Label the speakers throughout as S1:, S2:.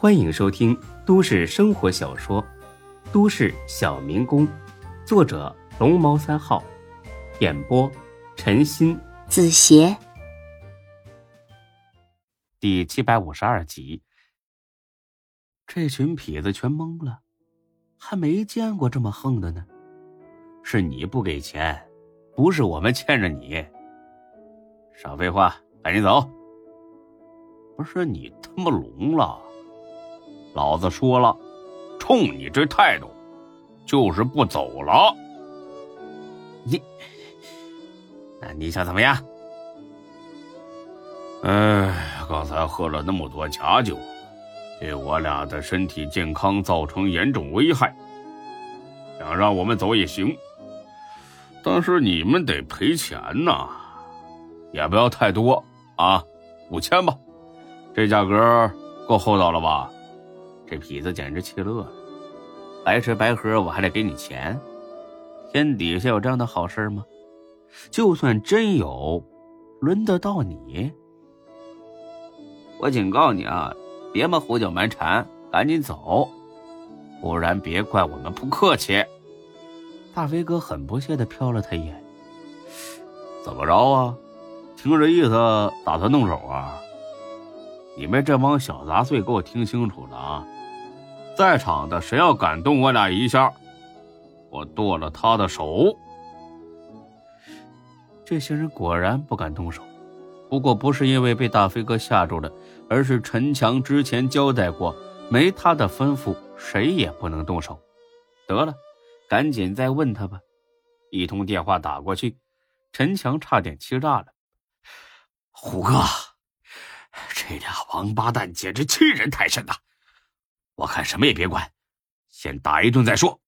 S1: 欢迎收听都市生活小说《都市小民工》，作者龙猫三号，演播陈鑫、
S2: 子邪，
S1: 第七百五十二集。这群痞子全懵了，还没见过这么横的呢。是你不给钱，不是我们欠着你。少废话，赶紧走！不是你他妈聋了？老子说了，冲你这态度，就是不走了。你，那你想怎么样？哎，刚才喝了那么多假酒，对我俩的身体健康造成严重危害。想让我们走也行，但是你们得赔钱呐，也不要太多啊，五千吧，这价格够厚道了吧？这痞子简直气乐了，白吃白喝，我还得给你钱？天底下有这样的好事吗？就算真有，轮得到你？我警告你啊，别么胡搅蛮缠，赶紧走，不然别怪我们不客气。大飞哥很不屑的瞟了他一眼，怎么着啊？听这意思，打算动手啊？你们这帮小杂碎，给我听清楚了啊！在场的谁要敢动我俩一下，我剁了他的手。这些人果然不敢动手，不过不是因为被大飞哥吓住了，而是陈强之前交代过，没他的吩咐，谁也不能动手。得了，赶紧再问他吧。一通电话打过去，陈强差点气炸了。
S3: 虎哥，这俩王八蛋简直欺人太甚呐！我看什么也别管，先打一顿再说。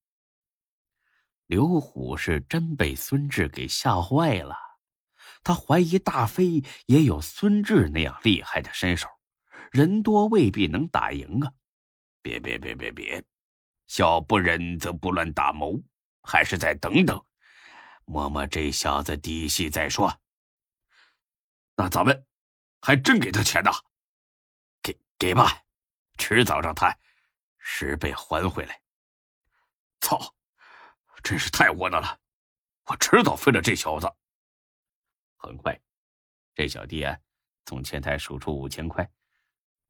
S1: 刘虎是真被孙志给吓坏了，他怀疑大飞也有孙志那样厉害的身手，人多未必能打赢啊！
S3: 别别别别别，小不忍则不乱大谋，还是再等等，摸摸这小子底细再说。那咱们还真给他钱呐？给给吧，迟早让他。十倍还回来！操，真是太窝囊了！我迟早废了这小子。
S1: 很快，这小弟啊，从前台数出五千块，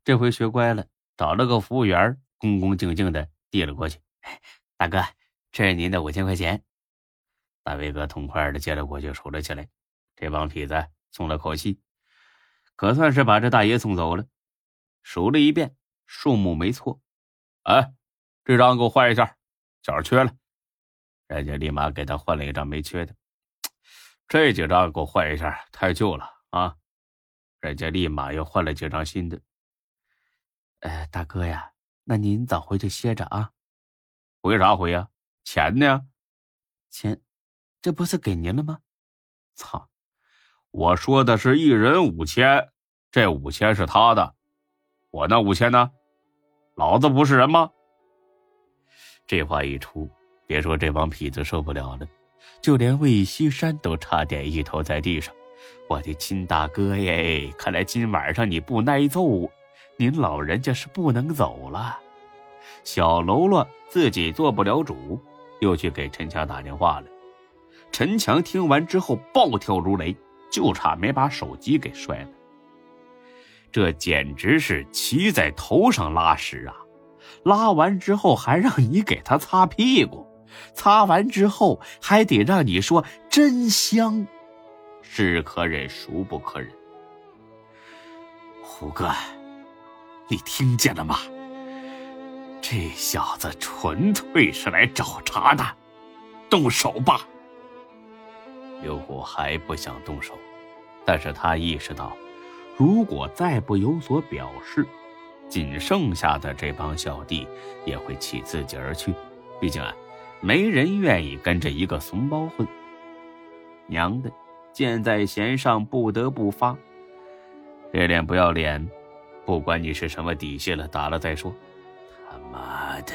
S1: 这回学乖了，找了个服务员，恭恭敬敬的递了过去。大哥，这是您的五千块钱。大伟哥痛快的接了过去，数了起来。这帮痞子松了口气，可算是把这大爷送走了。数了一遍，数目没错。哎，这张给我换一下，角缺了。人家立马给他换了一张没缺的。这几张给我换一下，太旧了啊！人家立马又换了几张新的。哎，大哥呀，那您早回去歇着啊。回啥回呀？钱呢？钱，这不是给您了吗？操！我说的是一人五千，这五千是他的，我那五千呢？老子不是人吗？这话一出，别说这帮痞子受不了了，就连魏西山都差点一头在地上。我的亲大哥耶！看来今晚上你不耐揍，您老人家是不能走了。小喽啰自己做不了主，又去给陈强打电话了。陈强听完之后暴跳如雷，就差没把手机给摔了。这简直是骑在头上拉屎啊！拉完之后还让你给他擦屁股，擦完之后还得让你说真香，是可忍孰不可忍。
S3: 胡哥，你听见了吗？这小子纯粹是来找茬的，动手吧！
S1: 刘虎还不想动手，但是他意识到。如果再不有所表示，仅剩下的这帮小弟也会弃自己而去。毕竟啊，没人愿意跟着一个怂包混。娘的，箭在弦上，不得不发。这脸不要脸，不管你是什么底细了，打了再说。
S3: 他妈的，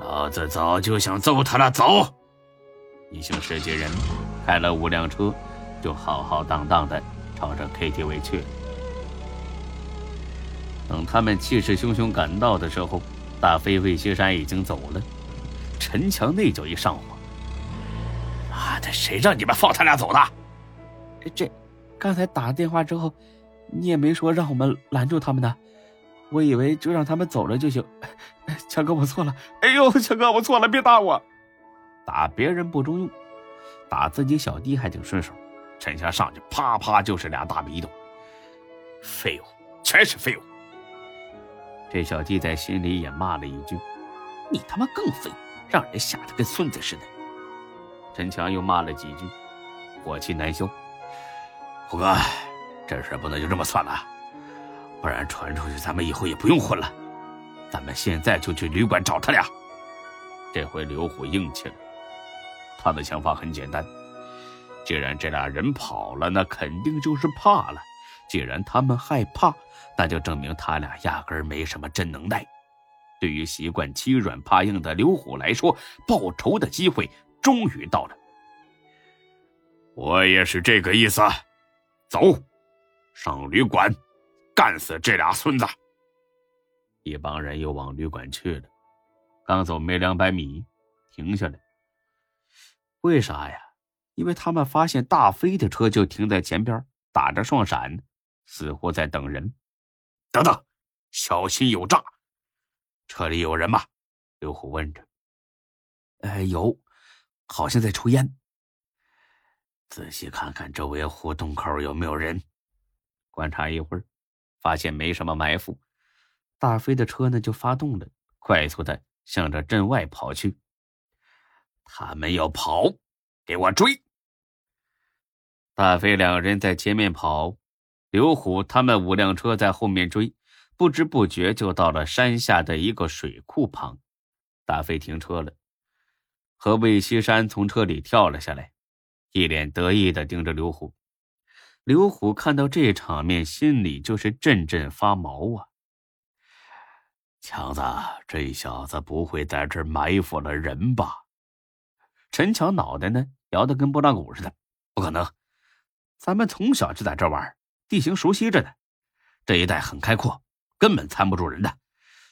S3: 老子早就想揍他了。走，
S1: 一行十几人开了五辆车，就浩浩荡荡的。朝着 KTV 去了。等他们气势汹汹赶到的时候，大飞魏西山已经走了。陈强那就一上火：“
S3: 妈的，谁让你们放他俩走的？
S2: 这，刚才打电话之后，你也没说让我们拦住他们的，我以为就让他们走了就行。强哥，我错了。哎呦，强哥，我错了，别打我。
S1: 打别人不中用，打自己小弟还挺顺手。陈强上去啪啪就是俩大逼斗，
S3: 废物，全是废物。
S1: 这小弟在心里也骂了一句：“你他妈更废，让人吓得跟孙子似的。”陈强又骂了几句，火气难消。
S3: 虎哥，这事不能就这么算了，不然传出去，咱们以后也不用混了。咱们现在就去旅馆找他俩。
S1: 这回刘虎硬气了，他的想法很简单：既然这俩人跑了，那肯定就是怕了。既然他们害怕，那就证明他俩压根儿没什么真能耐。对于习惯欺软怕硬的刘虎来说，报仇的机会终于到了。
S3: 我也是这个意思。走，上旅馆，干死这俩孙子！
S1: 一帮人又往旅馆去了。刚走没两百米，停下来。为啥呀？因为他们发现大飞的车就停在前边，打着双闪。似乎在等人，
S3: 等等，小心有诈！车里有人吗？
S1: 刘虎问着。
S2: 哎，有，好像在抽烟。
S3: 仔细看看周围胡同口有没有人。
S1: 观察一会儿，发现没什么埋伏。大飞的车呢，就发动了，快速的向着镇外跑去。
S3: 他们要跑，给我追！
S1: 大飞两人在前面跑。刘虎他们五辆车在后面追，不知不觉就到了山下的一个水库旁。大飞停车了，和魏西山从车里跳了下来，一脸得意的盯着刘虎。刘虎看到这场面，心里就是阵阵发毛啊！
S3: 强子，这小子不会在这埋伏了人吧？
S1: 陈强脑袋呢摇得跟拨浪鼓似的，不可能，咱们从小就在这玩。地形熟悉着呢，这一带很开阔，根本藏不住人的，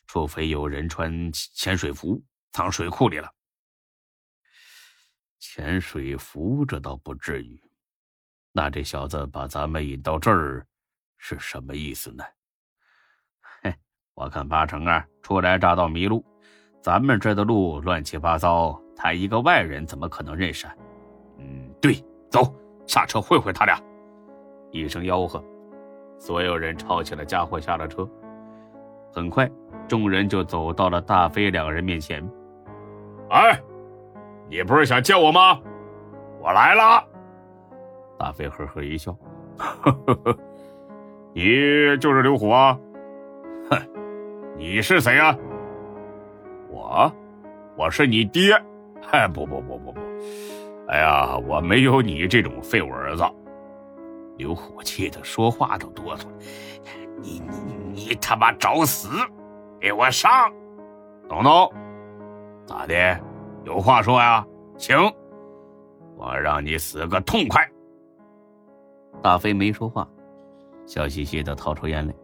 S1: 除非有人穿潜水服藏水库里了。
S3: 潜水服这倒不至于，那这小子把咱们引到这儿是什么意思呢？
S1: 嘿，我看八成啊，初来乍到迷路，咱们这的路乱七八糟，他一个外人怎么可能认识？
S3: 嗯，对，走，下车会会他俩。
S1: 一声吆喝，所有人抄起了家伙下了车。很快，众人就走到了大飞两人面前。
S3: 哎，你不是想见我吗？我来了。
S1: 大飞呵呵一笑，
S3: 呵呵呵，你就是刘虎啊？哼，你是谁呀？我，我是你爹。嗨，不不不不不，哎呀，我没有你这种废物儿子。刘虎气的说话都哆嗦，你你你他妈找死！给我上！东东，咋的？有话说呀？行，我让你死个痛快。
S1: 大飞没说话，笑嘻嘻的掏出烟来，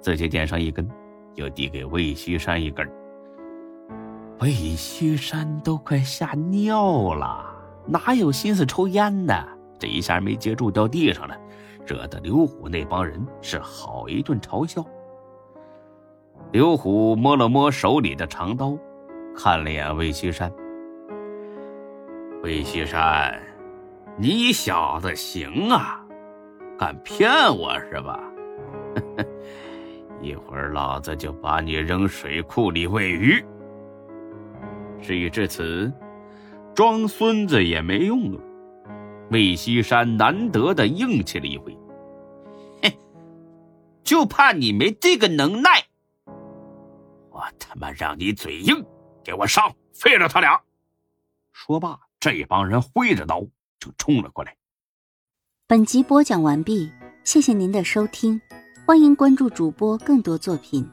S1: 自己点上一根，又递给魏西山一根。魏西山都快吓尿了，哪有心思抽烟呢？这一下没接住，掉地上了，惹得刘虎那帮人是好一顿嘲笑。刘虎摸了摸手里的长刀，看了眼魏西山。
S3: 魏西山，你小子行啊，敢骗我是吧？一会儿老子就把你扔水库里喂鱼。
S1: 事已至此，装孙子也没用了。魏西山难得的硬气了一回，
S2: 嘿，就怕你没这个能耐！
S3: 我他妈让你嘴硬，给我上，废了他俩！说罢，这帮人挥着刀就冲了过来。
S4: 本集播讲完毕，谢谢您的收听，欢迎关注主播更多作品。